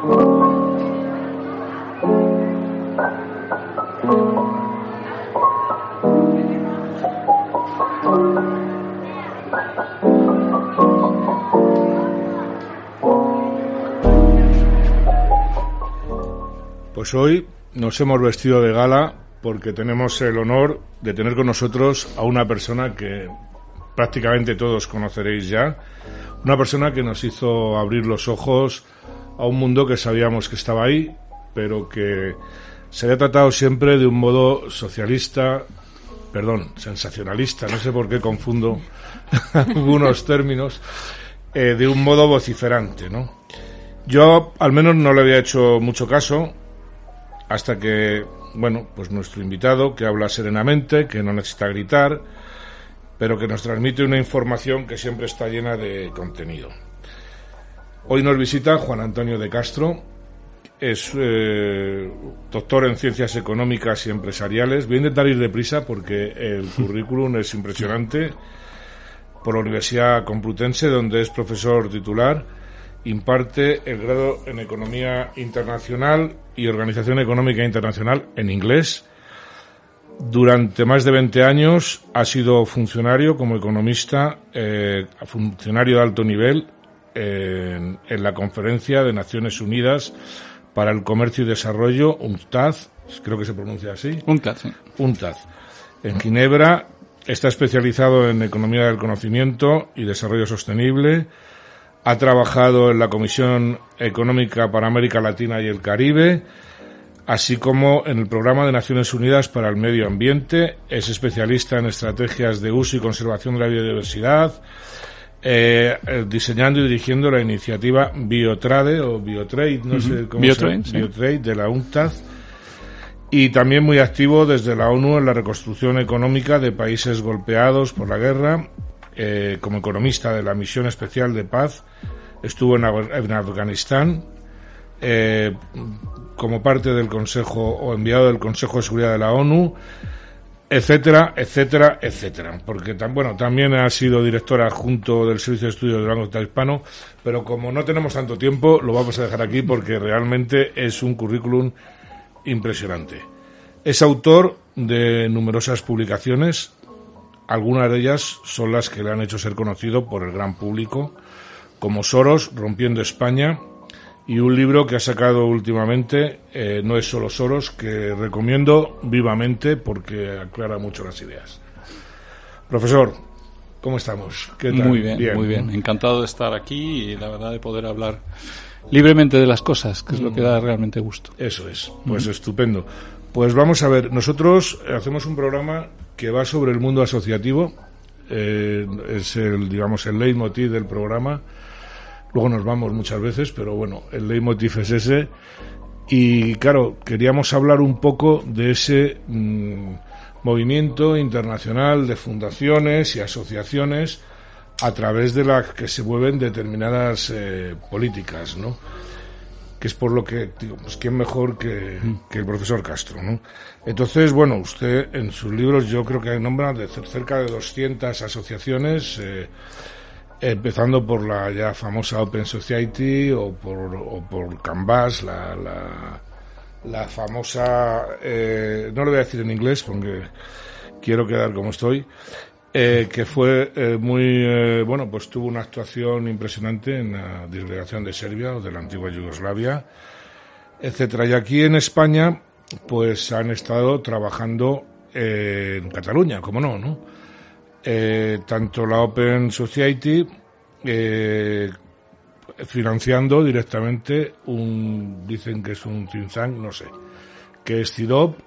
Pues hoy nos hemos vestido de gala porque tenemos el honor de tener con nosotros a una persona que prácticamente todos conoceréis ya, una persona que nos hizo abrir los ojos a un mundo que sabíamos que estaba ahí, pero que se había tratado siempre de un modo socialista, perdón, sensacionalista, no sé por qué confundo algunos términos, eh, de un modo vociferante, ¿no? Yo al menos no le había hecho mucho caso, hasta que, bueno, pues nuestro invitado, que habla serenamente, que no necesita gritar, pero que nos transmite una información que siempre está llena de contenido. Hoy nos visita Juan Antonio de Castro, es eh, doctor en ciencias económicas y empresariales. Voy a intentar ir deprisa porque el currículum es impresionante. Por la Universidad Complutense, donde es profesor titular imparte el grado en Economía Internacional y Organización Económica Internacional en inglés. Durante más de 20 años ha sido funcionario como economista, eh, funcionario de alto nivel en, la Conferencia de Naciones Unidas para el Comercio y Desarrollo, UNCTAD, creo que se pronuncia así. UNCTAD, sí. UNCTAD. En Ginebra está especializado en Economía del Conocimiento y Desarrollo Sostenible ha trabajado en la Comisión Económica para América Latina y el Caribe, así como en el Programa de Naciones Unidas para el Medio Ambiente. Es especialista en estrategias de uso y conservación de la biodiversidad, eh, eh, diseñando y dirigiendo la iniciativa Biotrade o Biotrade, no sé cómo Biotrade, se llama, Biotrade de la UNCTAD. Y también muy activo desde la ONU en la reconstrucción económica de países golpeados por la guerra. Eh, como economista de la Misión Especial de Paz, estuvo en, Afganistán. Eh, como parte del Consejo o enviado del Consejo de Seguridad de la ONU, etcétera, etcétera, etcétera. Porque bueno, también ha sido directora adjunto del Servicio de Estudios del Banco Central Hispano, pero como no tenemos tanto tiempo, lo vamos a dejar aquí porque realmente es un currículum impresionante. Es autor de numerosas publicaciones, algunas de ellas son las que le han hecho ser conocido por el gran público, como Soros, Rompiendo España, y un libro que ha sacado últimamente, eh, No es solo Soros, que recomiendo vivamente porque aclara mucho las ideas. Profesor, ¿cómo estamos? ¿Qué tal? Muy bien, muy bien. Encantado de estar aquí y la verdad de poder hablar libremente de las cosas, que es lo que da realmente gusto. Eso es, pues estupendo. Pues vamos a ver, nosotros hacemos un programa que va sobre el mundo asociativo, eh, es el, digamos, el leitmotiv del programa. Luego nos vamos muchas veces, pero bueno, el leitmotiv es ese. Y claro, queríamos hablar un poco de ese mm, movimiento internacional de fundaciones y asociaciones a través de las que se mueven determinadas eh, políticas, ¿no? que es por lo que digo, pues quién mejor que, el profesor Castro, ¿no? Entonces, bueno, usted en sus libros yo creo que nombra de cerca de 200 asociaciones, eh, empezando por la ya famosa Open Society o por, o por Canvas, la, la, famosa, eh, no lo voy a decir en inglés porque quiero quedar como estoy, eh, que fue eh, muy, eh, bueno, pues tuvo una actuación impresionante en la disgregación de Serbia o de la antigua Yugoslavia, etcétera. Y aquí en España, pues han estado trabajando en Cataluña, como no, ¿no? Tanto la Open Society financiando directamente un, dicen que es un think no sé, que es CIDOP,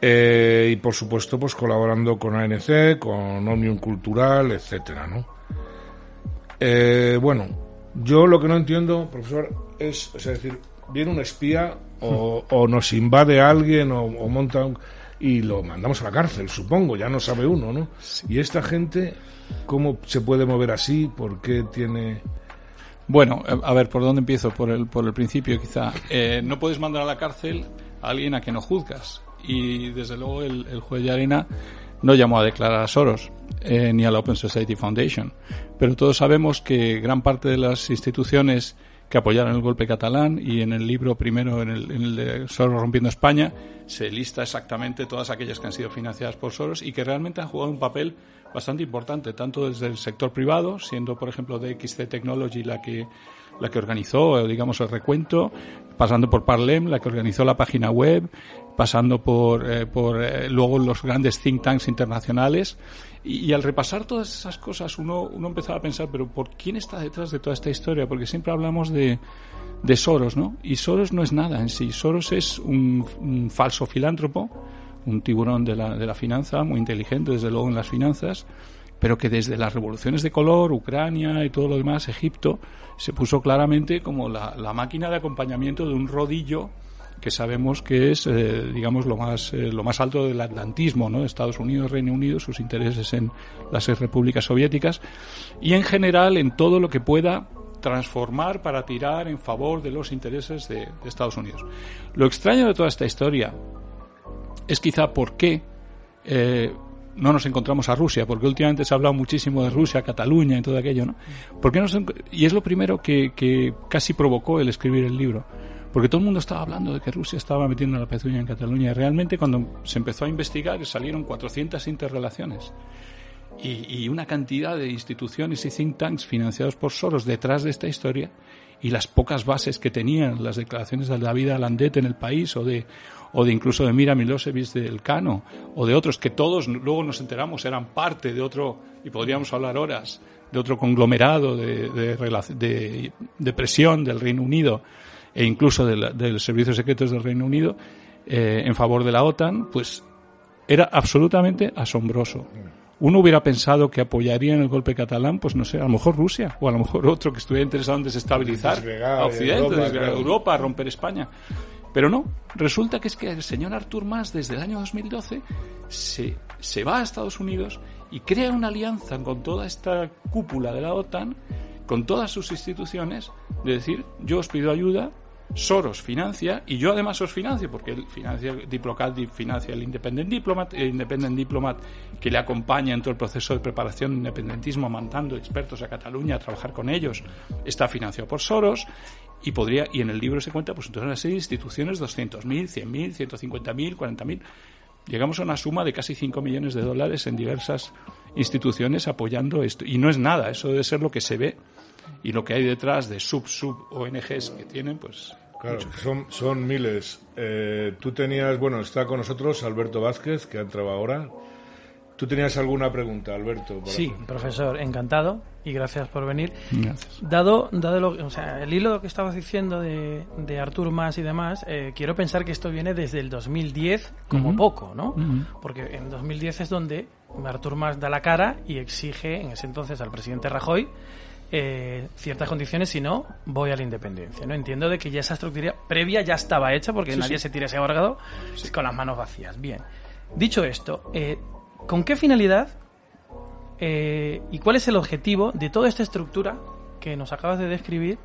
eh, y por supuesto, pues colaborando con ANC, con Omnium Cultural, etcétera, ¿no? Eh, bueno, yo lo que no entiendo, profesor, es, es decir, viene un espía o, o nos invade alguien o, monta un, y lo mandamos a la cárcel, supongo, ya no sabe uno, ¿no? Y esta gente, ¿cómo se puede mover así? ¿Por qué tiene...? Bueno, a ver, ¿por dónde empiezo? Por el, por el principio, quizá. Eh, no puedes mandar a la cárcel a alguien a que no juzgas y desde luego el, juez de arena no llamó a declarar a Soros ni a la Open Society Foundation. Pero todos sabemos que gran parte de las instituciones que apoyaran el golpe catalán y en el libro primero, en el, en el de Soros rompiendo España, se lista exactamente todas aquellas que han sido financiadas por Soros y que realmente han jugado un papel bastante importante, tanto desde el sector privado, siendo por ejemplo DXC Technology la que la que organizó, digamos, el recuento, pasando por Parlem, la que organizó la página web, pasando por, eh, por eh, luego los grandes think tanks internacionales. Y, al repasar todas esas cosas, uno, uno empezaba a pensar, pero ¿por quién está detrás de toda esta historia? Porque siempre hablamos de, de Soros, ¿no? Y Soros no es nada en sí. Soros es un, falso filántropo, un tiburón de la, de la finanza, muy inteligente, desde luego, en las finanzas, pero que desde las revoluciones de color, Ucrania y todo lo demás, Egipto, se puso claramente como la, máquina de acompañamiento de un rodillo que sabemos que es, eh, digamos, lo más, eh, lo más alto del atlantismo, ¿no? Estados Unidos, Reino Unido, sus intereses en las repúblicas soviéticas y en general en todo lo que pueda transformar para tirar en favor de los intereses de, Estados Unidos. Lo extraño de toda esta historia es quizá por qué eh, no nos encontramos a Rusia, porque últimamente se ha hablado muchísimo de Rusia, Cataluña y todo aquello, ¿no? ¿Por qué y es lo primero que, que, casi provocó el escribir el libro. Porque todo el mundo estaba hablando de que Rusia estaba metiendo la pezuña en Cataluña. Y realmente cuando se empezó a investigar salieron 400 interrelaciones y, y una cantidad de instituciones y think tanks financiados por Soros detrás de esta historia y las pocas bases que tenían las declaraciones de David Alandet en el país o de, o de incluso de Mira Milosevic del Cano, o de otros que todos luego nos enteramos eran parte de otro, y podríamos hablar horas, de otro conglomerado de, de, de, presión del Reino Unido e incluso de, de los servicios secretos del Reino Unido eh, en favor de la OTAN, pues era absolutamente asombroso. Uno hubiera pensado que apoyaría en el golpe catalán, pues no sé, a lo mejor Rusia o a lo mejor otro que estuviera interesado en desestabilizar a Occidente, Europa, Europa, a romper España. Pero no, resulta que es que el señor Artur Mas desde el año 2012 se, se va a Estados Unidos y crea una alianza con toda esta cúpula de la OTAN, con todas sus instituciones, de decir, yo os pido ayuda, Soros financia y yo además os financio porque él financia Diplocat financia el Independent Diplomat, el Independent Diplomat que le acompaña en todo el proceso de preparación de independentismo mandando expertos a Cataluña a trabajar con ellos está financiado por Soros y podría y en el libro se cuenta pues entonces serie de instituciones 200.000, 100.000, 150.000, 40.000 llegamos a una suma de casi 5 millones de dólares en diversas instituciones apoyando esto. Y no es nada eso debe ser lo que se ve y lo que hay detrás de sub-sub ONGs que tienen, pues. Claro, son, son miles. Eh, tú tenías, bueno, está con nosotros Alberto Vázquez, que ha entrado ahora. ¿Tú tenías alguna pregunta, Alberto? Sí, profesor, encantado y gracias por venir. Gracias. Dado, dado lo, o sea, el hilo que estabas diciendo de, de Artur Mas y demás, eh, quiero pensar que esto viene desde el 2010 como poco, ¿no? Porque en 2010 es donde Artur Mas da la cara y exige en ese entonces al presidente Rajoy eh, ciertas condiciones, si no, voy a la independencia. ¿no? Entiendo de que ya esa estructura previa ya estaba hecha porque nadie se tira ese órgano con las manos vacías. Bien. Dicho esto, eh, ¿con qué finalidad eh, y cuál es el objetivo de toda esta estructura que nos acabas de describir?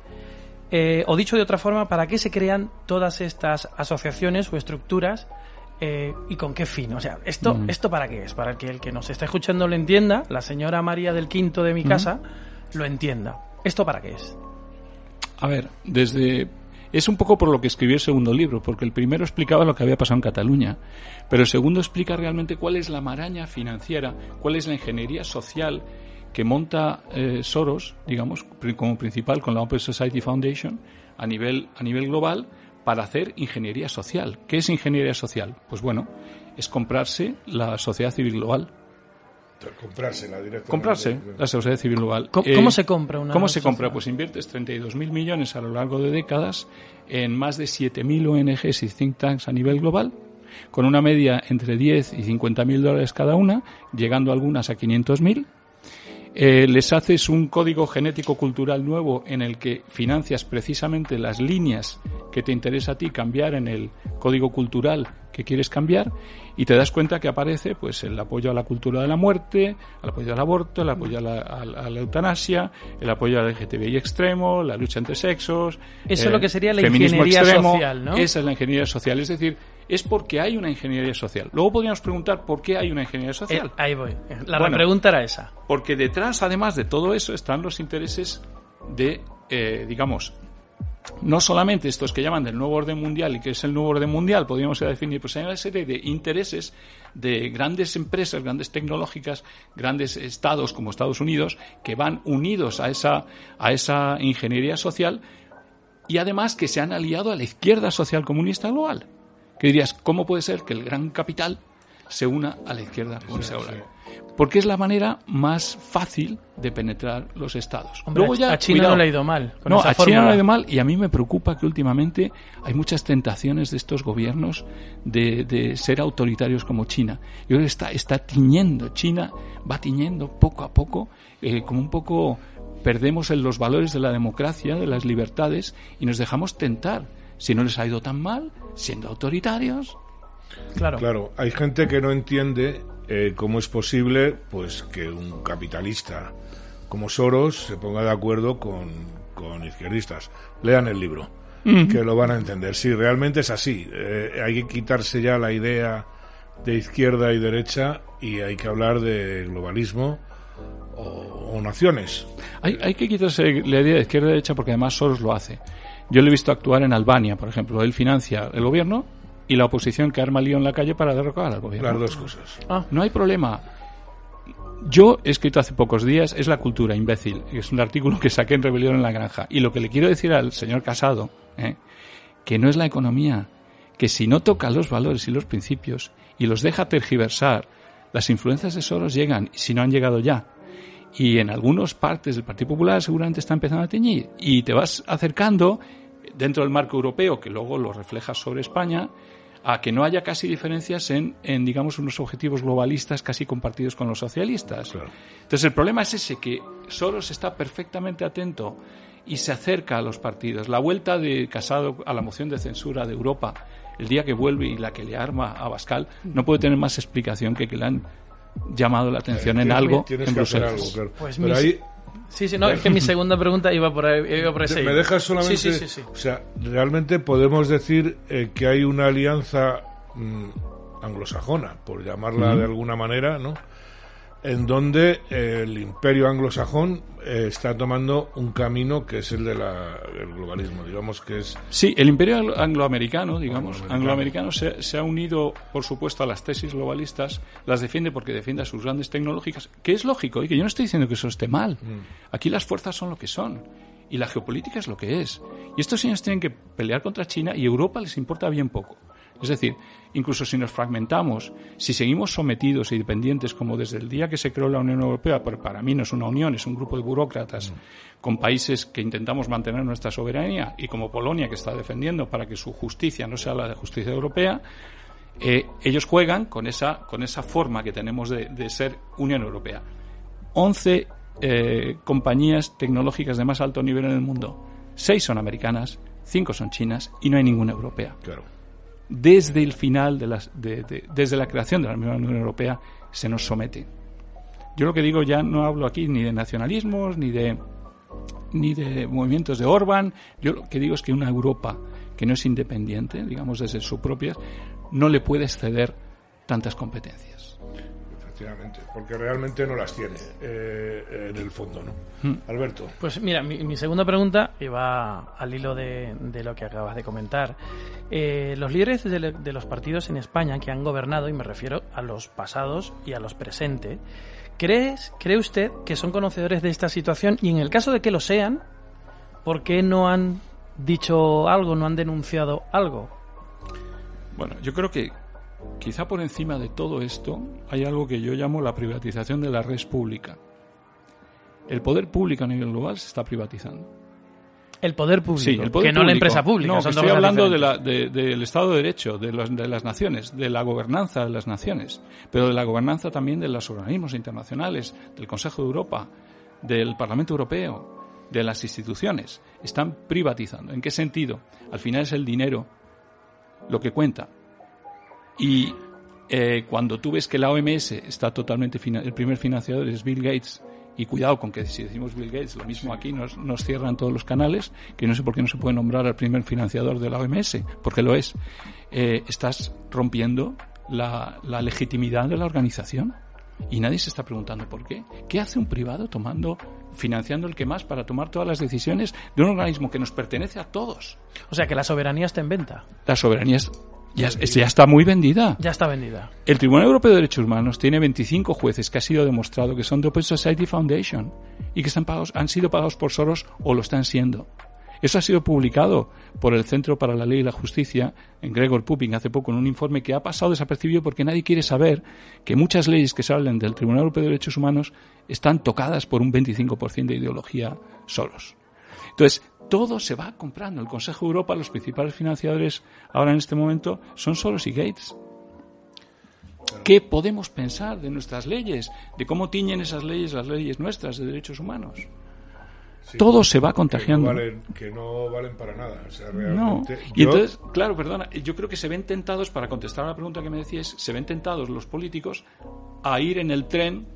o dicho de otra forma, ¿para qué se crean todas estas asociaciones o estructuras y con qué fin. O sea, ¿esto, mm. ¿esto para qué es? Para que el que nos está escuchando lo entienda, la señora María del Quinto de mi casa lo entienda. ¿Esto para qué es? A ver, desde es un poco por lo que escribió el segundo libro, porque el primero explicaba lo que había pasado en Cataluña, pero el segundo explica realmente cuál es la maraña financiera, cuál es la ingeniería social que monta eh, Soros, digamos, como principal con la Open Society Foundation a nivel, a nivel global para hacer ingeniería social. ¿Qué es ingeniería social? Pues bueno, es comprarse la sociedad civil global. Comprársela directamente. Comprarse la sociedad civil global. ¿Cómo, eh, se compra una ¿Cómo se compra? Pues inviertes 32.000 millones a lo largo de décadas en más de 7.000 ONGs y think tanks a nivel global, con una media entre 10 y 50.000 dólares cada una, llegando algunas a 500.000 eh, les haces un código genético cultural nuevo en el que financias precisamente las líneas que te interesa a ti cambiar en el código cultural que quieres cambiar y te das cuenta que aparece pues el apoyo a la cultura de la muerte, el apoyo al aborto, el apoyo a la, eutanasia, el apoyo al LGTBI extremo, la lucha entre sexos. Eso es lo que sería la ingeniería social, ¿no? Esa es la ingeniería social, es decir, es porque hay una ingeniería social. Luego podríamos preguntar por qué hay una ingeniería social. Eh, ahí voy. La pregunta era esa. Porque detrás, además de todo eso, están los intereses de, eh, digamos, no solamente estos que llaman del nuevo orden mundial y que es el nuevo orden mundial, podríamos definir, pues hay una serie de intereses de grandes empresas, grandes tecnológicas, grandes estados como Estados Unidos, que van unidos a esa, a esa ingeniería social y además que se han aliado a la izquierda social comunista global. Que dirías, ¿cómo puede ser que el gran capital se una a la izquierda comunista global? porque es la manera más fácil de penetrar los estados. Luego ya, a China no le ha ido mal. no, a China no le ha ido mal y a mí me preocupa que últimamente hay muchas tentaciones de estos gobiernos de, ser autoritarios como China. Y ahora está, está tiñendo, China va tiñendo poco a poco, eh, como un poco perdemos en los valores de la democracia, de las libertades y nos dejamos tentar. Si no les ha ido tan mal, siendo autoritarios. Claro. Claro, hay gente que no entiende eh, cómo es posible pues que un capitalista como Soros se ponga de acuerdo con, con izquierdistas. Lean el libro, que lo van a entender. Sí, realmente es así. Eh, hay que quitarse ya la idea de izquierda y derecha y hay que hablar de globalismo o, naciones. Hay, hay que quitarse la idea de izquierda y derecha porque además Soros lo hace. Yo lo he visto actuar en Albania, por ejemplo. Él financia el gobierno y la oposición que arma lío en la calle para derrocar al gobierno. Las dos cosas. Ah, no hay problema. Yo he escrito hace pocos días, es la cultura, imbécil. Es un artículo que saqué en Rebelión en la Granja. Y lo que le quiero decir al señor Casado, ¿eh? que no es la economía, que si no toca los valores y los principios y los deja tergiversar, las influencias de Soros llegan, si no han llegado ya. Y en algunas partes del Partido Popular seguramente está empezando a teñir. Y te vas acercando dentro del marco europeo, que luego lo refleja sobre España, a que no haya casi diferencias en, en, digamos, unos objetivos globalistas casi compartidos con los socialistas. Entonces, el problema es ese, que Soros está perfectamente atento y se acerca a los partidos. La vuelta de Casado a la moción de censura de Europa, el día que vuelve y la que le arma a Bascal, no puede tener más explicación que que le han llamado la atención en algo en Bruselas. Pues Sí, sí, no, es que mi segunda pregunta iba por ahí. Iba por ese ¿Me dejas solamente? Sí, sí, sí, O sea, realmente podemos decir eh, que hay una alianza mm, anglosajona, por llamarla de alguna manera, ¿no? En donde el imperio anglosajón eh, está tomando un camino que es el del globalismo, digamos que es... Sí, el imperio angloamericano, digamos, angloamericano, se, ha unido, por supuesto, a las tesis globalistas, las defiende porque defiende a sus grandes tecnológicas, que es lógico, y que yo no estoy diciendo que eso esté mal. Mm. Aquí las fuerzas son lo que son, y la geopolítica es lo que es. Y estos señores tienen que pelear contra China, y Europa les importa bien poco. Es decir, incluso si nos fragmentamos, si seguimos sometidos y dependientes como desde el día que se creó la Unión Europea, pero para mí no es una unión, es un grupo de burócratas con países que intentamos mantener nuestra soberanía y como Polonia que está defendiendo para que su justicia no sea la de justicia europea, eh, ellos juegan con esa, con esa forma que tenemos de, ser Unión Europea. 11 eh, compañías tecnológicas de más alto nivel en el mundo. Seis son americanas, cinco son chinas y no hay ninguna europea. Claro desde el final de, las, desde la creación de la Unión Europea se nos somete. Yo lo que digo ya no hablo aquí ni de nacionalismos ni de ni de movimientos de Orban. Yo lo que digo es que una Europa que no es independiente, digamos desde su propia, no le puede ceder tantas competencias porque realmente no las tiene eh, en el fondo, ¿no? Hmm. Alberto. Pues mira, mi, segunda pregunta iba al hilo de, lo que acabas de comentar. Eh, los líderes de, los partidos en España que han gobernado, y me refiero a los pasados y a los presentes, ¿crees, ¿cree usted que son conocedores de esta situación? Y en el caso de que lo sean, ¿por qué no han dicho algo, no han denunciado algo? Bueno, yo creo que Quizá por encima de todo esto hay algo que yo llamo la privatización de la red pública. El poder público a nivel global se está privatizando. El poder público, el poder que no la empresa pública. No, estoy hablando del Estado de Derecho, de, de, las naciones, de la gobernanza de las naciones, pero de la gobernanza también de los organismos internacionales, del Consejo de Europa, del Parlamento Europeo, de las instituciones. Están privatizando. ¿En qué sentido? Al final es el dinero lo que cuenta. Y eh, cuando tú ves que la OMS está totalmente, el primer financiador es Bill Gates, y cuidado con que si decimos Bill Gates, lo mismo aquí nos, nos cierran todos los canales, que no sé por qué no se puede nombrar al primer financiador de la OMS, porque lo es. Eh, estás rompiendo la, la legitimidad de la organización. Y nadie se está preguntando por qué. ¿Qué hace un privado tomando financiando el que más para tomar todas las decisiones de un organismo que nos pertenece a todos. O sea que la soberanía está en venta. La soberanía ya, ya, está muy vendida. Ya está vendida. El Tribunal Europeo de Derechos Humanos tiene 25 jueces que ha sido demostrado que son de Open Society Foundation y que están pagados, han sido pagados por Soros o lo están siendo. Eso ha sido publicado por el Centro para la Ley y la Justicia, en Gregor Pupin, hace poco, en un informe que ha pasado desapercibido porque nadie quiere saber que muchas leyes que salen del Tribunal Europeo de Derechos Humanos están tocadas por un 25% de ideología Soros. Entonces, todo se va comprando. El Consejo de Europa, los principales financiadores ahora en este momento son Soros y Gates. ¿Qué podemos pensar de nuestras leyes? ¿De cómo tiñen esas leyes las leyes nuestras de derechos humanos? todo se va contagiando. Que no valen, para nada. no. Y entonces, claro, perdona, yo creo que se ven tentados, para contestar a la pregunta que me decías, se ven tentados los políticos a ir en el tren,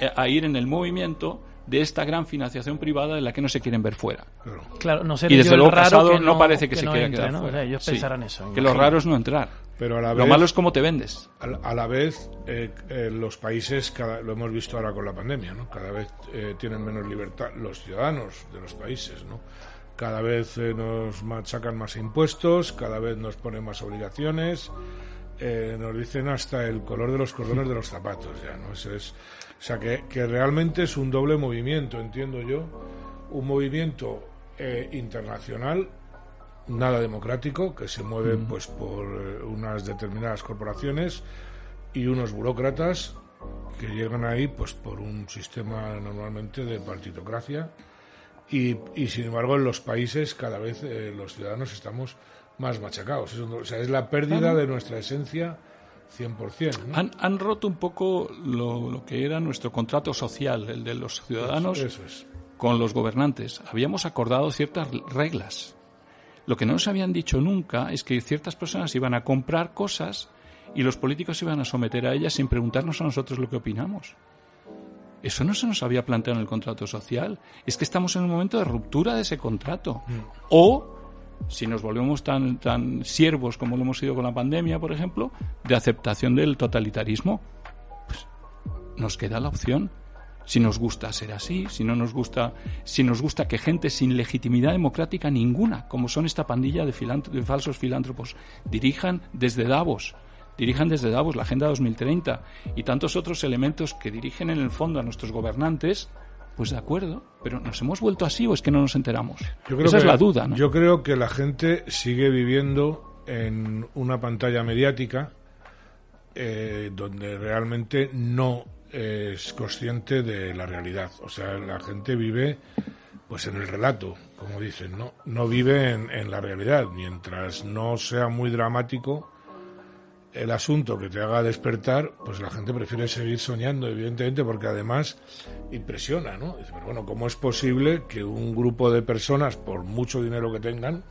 eh, a ir en el movimiento de esta gran financiación privada de la que no se quieren ver fuera. Claro, no y desde luego raro no, parece que, se quiera quedar fuera. ellos pensarán eso. Que lo raro es no entrar. Pero a la lo malo es cómo te vendes. A la, vez, eh, eh, los países, cada, lo hemos visto ahora con la pandemia, ¿no? cada vez eh, tienen menos libertad los ciudadanos de los países. ¿no? Cada vez nos machacan más impuestos, cada vez nos ponen más obligaciones. nos dicen hasta el color de los cordones de los zapatos ya, ¿no? Eso es, o sea, que, que realmente es un doble movimiento, entiendo yo, un movimiento eh, internacional nada democrático que se mueve pues por eh, unas determinadas corporaciones y unos burócratas que llegan ahí pues por un sistema normalmente de partitocracia. Y, y sin embargo en los países cada vez eh, los ciudadanos estamos más machacados. O sea es la pérdida de nuestra esencia 100%. Han, han, roto un poco lo, que era nuestro contrato social, el de los ciudadanos con los gobernantes. Habíamos acordado ciertas reglas. Lo que no nos habían dicho nunca es que ciertas personas iban a comprar cosas y los políticos iban a someter a ellas sin preguntarnos a nosotros lo que opinamos. Eso no se nos había planteado en el contrato social. Es que estamos en un momento de ruptura de ese contrato. Mm. O si nos volvemos tan, tan siervos como lo hemos sido con la pandemia, por ejemplo, de aceptación del totalitarismo, pues nos queda la opción. Si nos gusta ser así, si no nos gusta, si nos gusta que gente sin legitimidad democrática ninguna, como son esta pandilla de, de falsos filántropos, dirijan desde Davos, dirijan desde Davos la Agenda 2030 y tantos otros elementos que dirigen en el fondo a nuestros gobernantes, pues de acuerdo, pero ¿nos hemos vuelto así o es que no nos enteramos? Esa es la duda, ¿no? Yo creo que la gente sigue viviendo en una pantalla mediática eh, donde realmente no es consciente de la realidad. O sea, la gente vive pues en el relato, como dicen, ¿no? No vive en, en la realidad. Mientras no sea muy dramático, el asunto que te haga despertar, pues la gente prefiere seguir soñando, evidentemente, porque además impresiona, ¿no? pero bueno, ¿cómo es posible que un grupo de personas, por mucho dinero que tengan,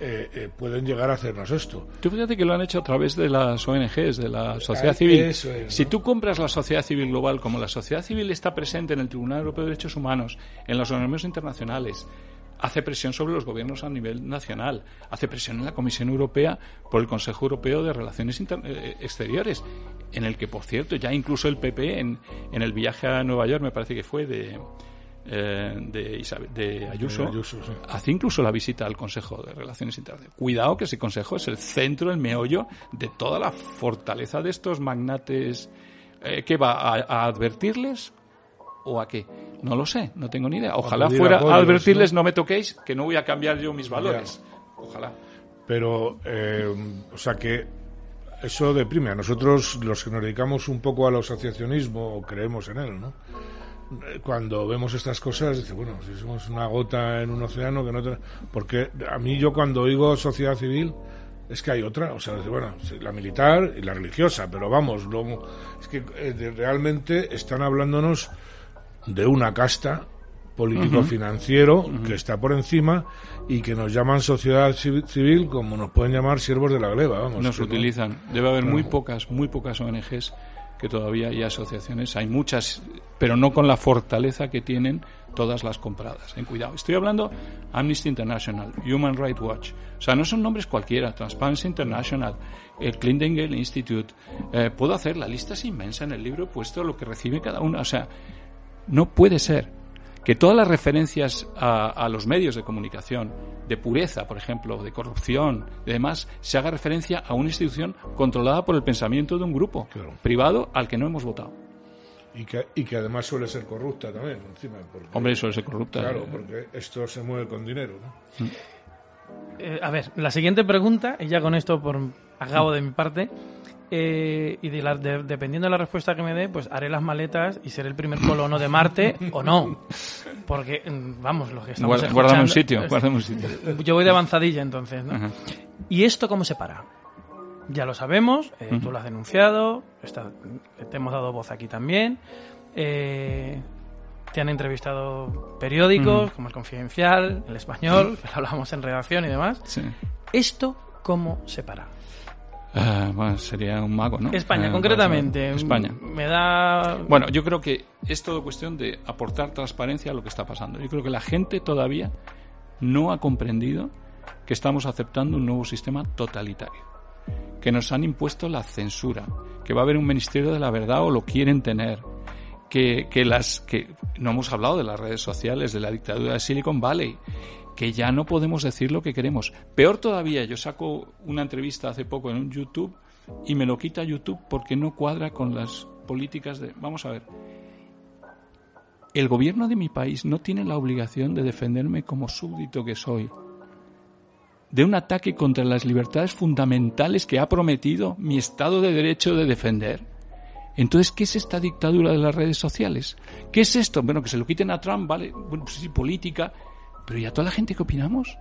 eh, eh, pueden llegar a hacernos esto? Tú fíjate que lo han hecho a través de las ONGs, de la sociedad civil. si tú compras la sociedad civil global, como la sociedad civil está presente en el Tribunal Europeo de Derechos Humanos, en los organismos internacionales, hace presión sobre los gobiernos a nivel nacional, hace presión en la Comisión Europea por el Consejo Europeo de Relaciones eh, Exteriores, en el que, por cierto, ya incluso el PP en, en el viaje a Nueva York, me parece que fue de, eh, de, de, Ayuso, hace incluso la visita al Consejo de Relaciones Internacionales. Cuidado que ese Consejo es el centro, el meollo de toda la fortaleza de estos magnates eh, que va a advertirles o a qué. No lo sé, no tengo ni idea. Ojalá fuera a advertirles, ¿no? me toquéis, que no voy a cambiar yo mis valores. Ojalá. Pero, eh, o sea que eso deprime. A nosotros, los que nos dedicamos un poco al asociacionismo, o creemos en él, ¿no? Cuando vemos estas cosas, dice, bueno, si somos una gota en un océano que no... Porque a mí yo cuando oigo sociedad civil, es que hay otra, o sea, bueno, la militar y la religiosa, pero vamos, luego, es que eh, realmente están hablándonos de una casta político-financiero que está por encima y que nos llaman sociedad civil como nos pueden llamar siervos de la gleba. Vamos, nos utilizan. Debe haber muy pocas, muy pocas ONGs que todavía hay asociaciones. Hay muchas, pero no con la fortaleza que tienen todas las compradas. En cuidado. Estoy hablando Amnesty International, Human Rights Watch. O sea, no son nombres cualquiera. Transparency International, el Clinton Institute. Eh, puedo hacer la lista es inmensa en el libro he puesto lo que recibe cada uno. O sea, no puede ser. que todas las referencias a, los medios de comunicación, de pureza, por ejemplo, de corrupción y demás, se haga referencia a una institución controlada por el pensamiento de un grupo privado al que no hemos votado. Y que, y que además suele ser corrupta también, encima. Hombre, suele ser corrupta. Claro, porque esto se mueve con dinero, ¿no? Mm. Eh, a ver, la siguiente pregunta, y ya con esto por acabo de mi parte, eh, y dependiendo de la respuesta que me dé, pues haré las maletas y seré el primer colono de Marte o no. Porque, mm, vamos, los que estamos Guarda, un sitio, un sitio. Yo voy de avanzadilla entonces, ¿no? ¿Y esto cómo se para? Ya lo sabemos, eh, tú lo has denunciado, te hemos dado voz aquí también. Eh, te han entrevistado periódicos como El Confidencial, El Español, que hablamos en redacción y demás. ¿Esto cómo se para? Ah, bueno, sería un mago, ¿no? España, eh, concretamente. España. Me da. Bueno, yo creo que es todo cuestión de aportar transparencia a lo que está pasando. Yo creo que la gente todavía no ha comprendido que estamos aceptando un nuevo sistema totalitario. Que nos han impuesto la censura. Que va a haber un ministerio de la verdad o lo quieren tener. Que, que las. que No hemos hablado de las redes sociales, de la dictadura de Silicon Valley que ya no podemos decir lo que queremos. Peor todavía, yo saco una entrevista hace poco en un YouTube y me lo quita YouTube porque no cuadra con las políticas de... Vamos a ver. El gobierno de mi país no tiene la obligación de defenderme como súbdito que soy de un ataque contra las libertades fundamentales que ha prometido mi Estado de Derecho de defender. Entonces, ¿qué es esta dictadura de las redes sociales? ¿Qué es esto? Bueno, que se lo quiten a Trump, vale, bueno, pues sí, política, pero ¿y a toda la gente que opinamos?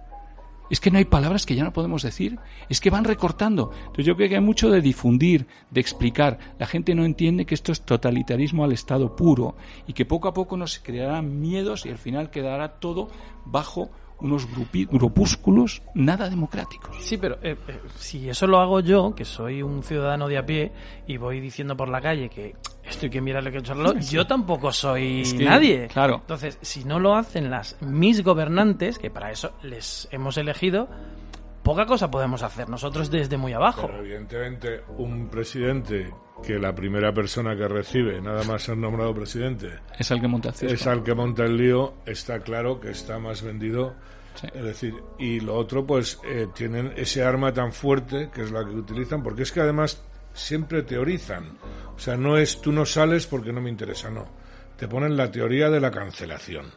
Es que no hay palabras que ya no podemos decir. Es que van recortando. Entonces yo creo que hay mucho de difundir, de explicar. La gente no entiende que esto es totalitarismo al Estado puro y que poco a poco nos crearán miedos y al final quedará todo bajo unos grupúsculos nada democráticos. Sí, pero eh, eh, si eso lo hago yo, que soy un ciudadano de a pie y voy diciendo por la calle que esto hay que mirarle que echarlo, yo tampoco soy nadie. Claro. Entonces, si no lo hacen las mis gobernantes, que para eso les hemos elegido, poca cosa podemos hacer nosotros desde muy abajo. Pero evidentemente, un presidente que la primera persona que recibe, nada más ser nombrado presidente, es el que monta el Es el que monta el lío, está claro que está más vendido. Es decir, y lo otro, pues eh, tienen ese arma tan fuerte que es la que utilizan, porque es que además siempre teorizan. O sea, no es tú no sales porque no me interesa, no. Te ponen la teoría de la cancelación.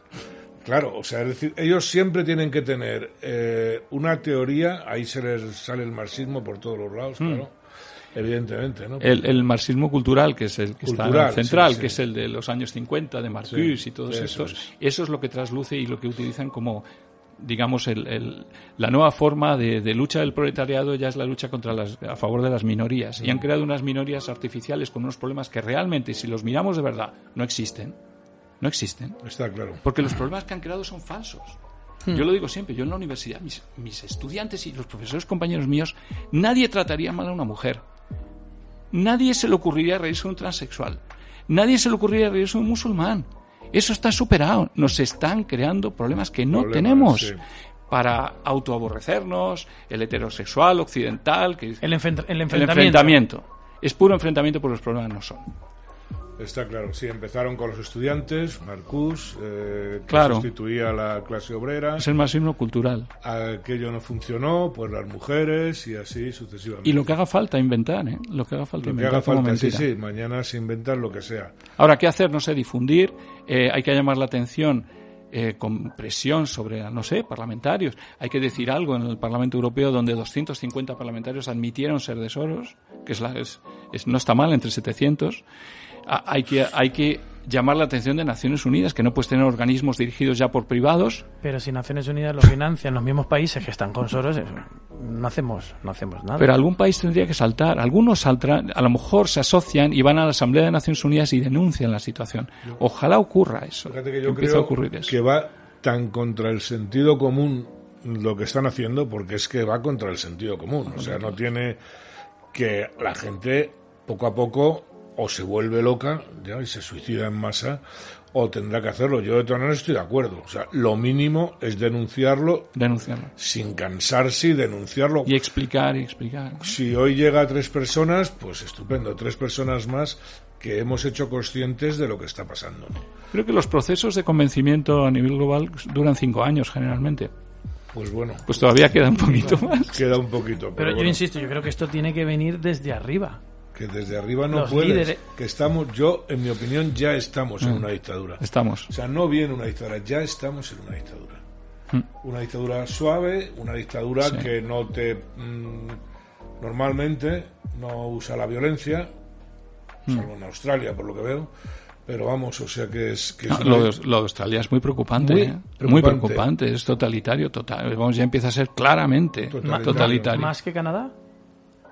Claro, o sea, es decir, ellos siempre tienen que tener eh, una teoría, ahí se les sale el marxismo por todos los lados, mm. claro Evidentemente, ¿no? El, marxismo cultural, que es el que está central, que es el de los años 50, de Marcuse y todos estos, eso es lo que trasluce y lo que utilizan como digamos, el, la nueva forma de, lucha del proletariado ya es la lucha contra las, a favor de las minorías. Y han mm. creado unas minorías artificiales con unos problemas que realmente, si los miramos de verdad, no existen. No existen. Está claro. Porque los problemas que han creado son falsos. Hmm. Yo lo digo siempre, yo en la universidad, mis, mis estudiantes y los profesores compañeros míos, nadie trataría mal a una mujer. Nadie se le ocurriría reírse un transexual. Nadie se le ocurriría reírse un musulmán. Eso está superado. Nos están creando problemas que no tenemos. Para autoaborrecernos, el heterosexual occidental. Que, el, enfrentamiento. el enfrentamiento. Es puro enfrentamiento, porque los problemas no son. Está claro, sí, empezaron con los estudiantes, Marcus, eh, que sustituía la clase obrera. Es el marxismo cultural. Aquello no funcionó, pues las mujeres y así sucesivamente. Y lo que haga falta inventar, ¿eh? Lo que haga falta lo inventar. Que haga falta, sí, sí, mañana se inventan lo que sea. Ahora, ¿qué hacer? No sé, difundir, eh, hay que llamar la atención. Eh, con presión sobre, no sé, parlamentarios. Hay que decir algo en el Parlamento Europeo donde 250 parlamentarios admitieron ser de Soros, que es, la, es, es no está mal entre 700 hay que, hay que llamar la atención de Naciones Unidas, que no puedes tener organismos dirigidos ya por privados. Pero si Naciones Unidas lo financian los mismos países que están con Soros, no hacemos, no hacemos nada. Pero algún país tendría que saltar. Algunos saldrán, a lo mejor se asocian y van a la Asamblea de Naciones Unidas y denuncian la situación. Ojalá ocurra eso. Fíjate que yo creo que va tan contra el sentido común lo que están haciendo, porque es que va contra el sentido común. O sea, no tiene que la gente poco a poco o se vuelve loca ya y se suicida en masa o tendrá que hacerlo. Yo de todas maneras estoy de acuerdo. O sea, lo mínimo es denunciarlo, denunciarlo. sin cansarse y denunciarlo. Y explicar y explicar. Si hoy llega a tres personas, pues estupendo, tres personas más que hemos hecho conscientes de lo que está pasando. Creo que los procesos de convencimiento a nivel global duran cinco años generalmente. Pues bueno. Pues todavía queda un poquito más. Queda un poquito. Pero, Pero, yo insisto, yo creo que esto tiene que venir desde arriba. Que desde arriba no Los puedes. líderes- Que estamos, yo, en mi opinión, ya estamos en una dictadura. Estamos. O sea, no viene una dictadura, ya estamos en una dictadura. Mm. Una dictadura suave, una dictadura Sí. que no te. mm, normalmente no usa la violencia, Mm. salvo en Australia, por lo que veo. Pero vamos, o sea que es. Que es No, lo, de, lo de Australia es muy preocupante. Muy ¿eh? preocupante. Muy preocupante. Es totalitario. Total, vamos, ya empieza a ser claramente Totalitario. totalitario. ¿Más que Canadá?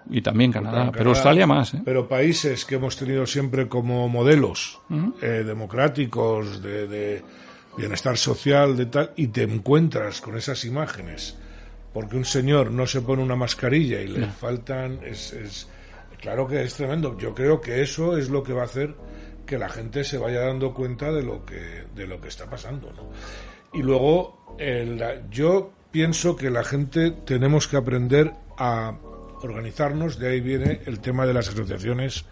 Y también Canadá. Canadá, pero Australia más. ¿eh? Pero países que hemos tenido siempre como modelos eh, democráticos, de, de bienestar social, de tal, y te encuentras con esas imágenes, porque un señor no se pone una mascarilla y le faltan, es, es- claro que es tremendo. Yo creo que eso es lo que va a hacer que la gente se vaya dando cuenta de lo que de lo que está pasando, ¿no? Y luego, el- yo pienso que la gente tenemos que aprender a organizarnos, de ahí viene el tema de las asociaciones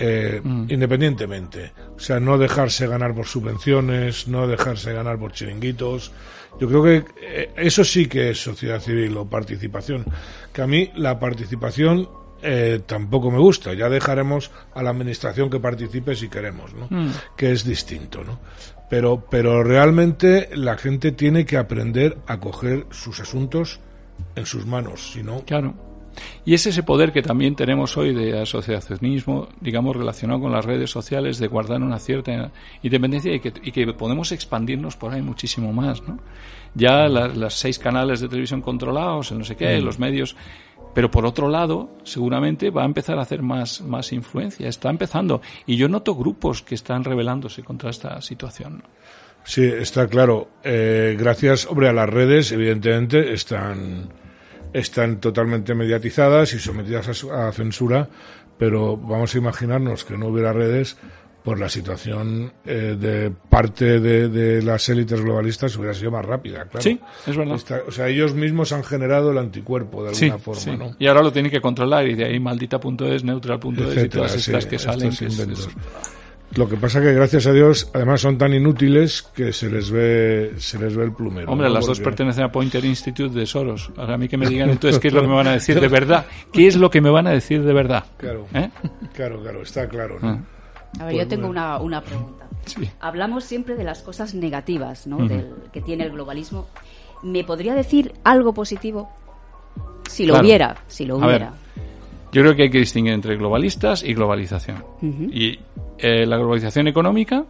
eh, independientemente. O sea, no dejarse ganar por subvenciones, no dejarse ganar por chiringuitos. Yo creo que eh, eso sí que es sociedad civil o participación. Que a mí la participación eh, tampoco me gusta. Ya dejaremos a la administración que participe si queremos, ¿no? Que es distinto, ¿no? Pero, pero realmente la gente tiene que aprender a coger sus asuntos en sus manos, si no, Claro. Y es ese poder que también tenemos hoy de asociacionismo, digamos, relacionado con las redes sociales, de guardar una cierta independencia y que, y que podemos expandirnos por ahí muchísimo más, ¿no? Ya la- las seis canales de televisión controlados, el no sé qué, los medios. Pero por otro lado, seguramente va a empezar a hacer más, más influencia. Está empezando. Y yo noto grupos que están rebelándose contra esta situación. Sí, está claro. Eh, gracias, hombre, a las redes, evidentemente, están, están totalmente mediatizadas y sometidas a, a censura, pero vamos a imaginarnos que no hubiera redes por la situación eh, de parte de, de las élites globalistas hubiera sido más rápida, claro. Sí, es verdad. Está- o sea, ellos mismos han generado el anticuerpo de alguna forma, sí. ¿no? Y ahora lo tienen que controlar y de ahí maldita.es, neutral.es y todas estas sí, que salen. que es- inventos. es- Lo que pasa que gracias a Dios, además son tan inútiles que se les ve, se les ve el plumero. Hombre, ¿no? las dos pertenecen a Pointer Institute de Soros. Ahora a mí que me digan entonces qué es lo que me van a decir de verdad. ¿Qué es lo que me van a decir de verdad? Claro, ¿Eh? claro, claro, está claro, ¿no? Ah, A ver, yo tengo una, una pregunta. sí. Hablamos siempre de las cosas negativas ¿no? Del, que tiene el globalismo. ¿Me podría decir algo positivo? Si lo Claro. hubiera, si lo A ver, hubiera. Yo creo que hay que distinguir entre globalistas y globalización. Y eh, la globalización económica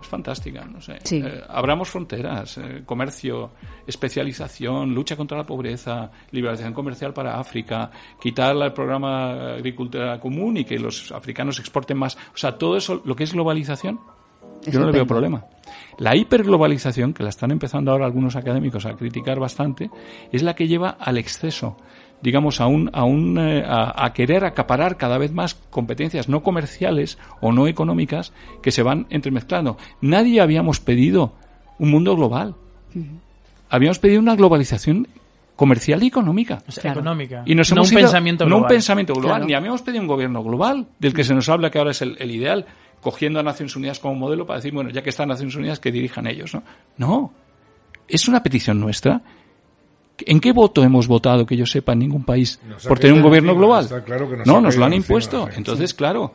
es fantástica, no sé. Sí. Eh, abramos fronteras, eh, comercio, especialización, lucha contra la pobreza, liberalización comercial para África, quitar el programa agricultura común y que los africanos exporten más. O sea, todo eso, lo que es globalización, yo no le veo problema. La hiperglobalización, que la están empezando ahora algunos académicos a criticar bastante, es la que lleva al exceso, digamos, a, un, a, un, eh, a, a querer acaparar cada vez más competencias no comerciales o no económicas que se van entremezclando. Nadie habíamos pedido un mundo global. Habíamos pedido una globalización comercial y económica. O sea, Claro. económica. Y nos no hemos un ido- pensamiento no global. un pensamiento global, Claro. ni habíamos pedido un gobierno global, del que se nos habla que ahora es el, el ideal, cogiendo a Naciones Unidas como modelo para decir, bueno, ya que están Naciones Unidas, que dirijan ellos, ¿no? No. Es una petición nuestra. ¿En qué voto hemos votado, que yo sepa, en ningún país por tener un gobierno encima, global? está claro que nos no, nos lo han encima, impuesto. Entonces, claro,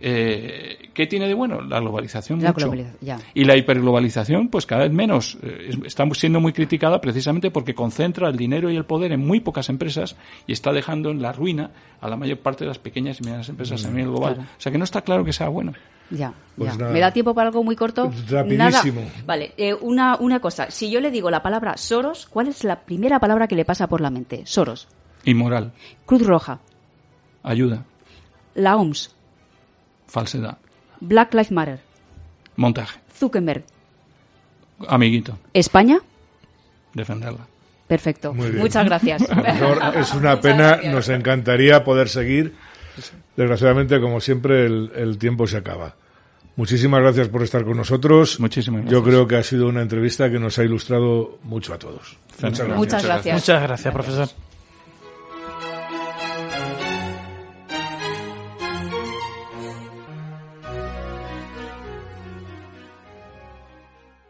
eh, ¿qué tiene de bueno? La globalización La mucho. globalización, ya. Y la hiperglobalización, pues cada vez menos. Eh, es- está siendo muy criticada precisamente porque concentra el dinero y el poder en muy pocas empresas y está dejando en la ruina a la mayor parte de las pequeñas y medianas empresas a nivel global. Claro. O sea que no está claro que sea bueno. Ya, Pues ya. nada. ¿Me da tiempo para algo muy corto? Rapidísimo. Nada. Vale, eh, una, una cosa. Si yo le digo la palabra Soros, ¿cuál es la primera palabra que le pasa por la mente? Soros. Inmoral, Cruz Roja. ayuda, La OMS. falsedad, Black Lives Matter. montaje, Zuckerberg. amiguito, España. defenderla. Perfecto. Muchas gracias. Es una Muchas pena, gracias. nos encantaría poder seguir, desgraciadamente, como siempre, el, el tiempo se acaba. Muchísimas gracias por estar con nosotros. Muchísimas Yo gracias. creo que ha sido una entrevista que nos ha ilustrado mucho a todos. Muchas gracias. Muchas gracias. Muchas gracias, profesor.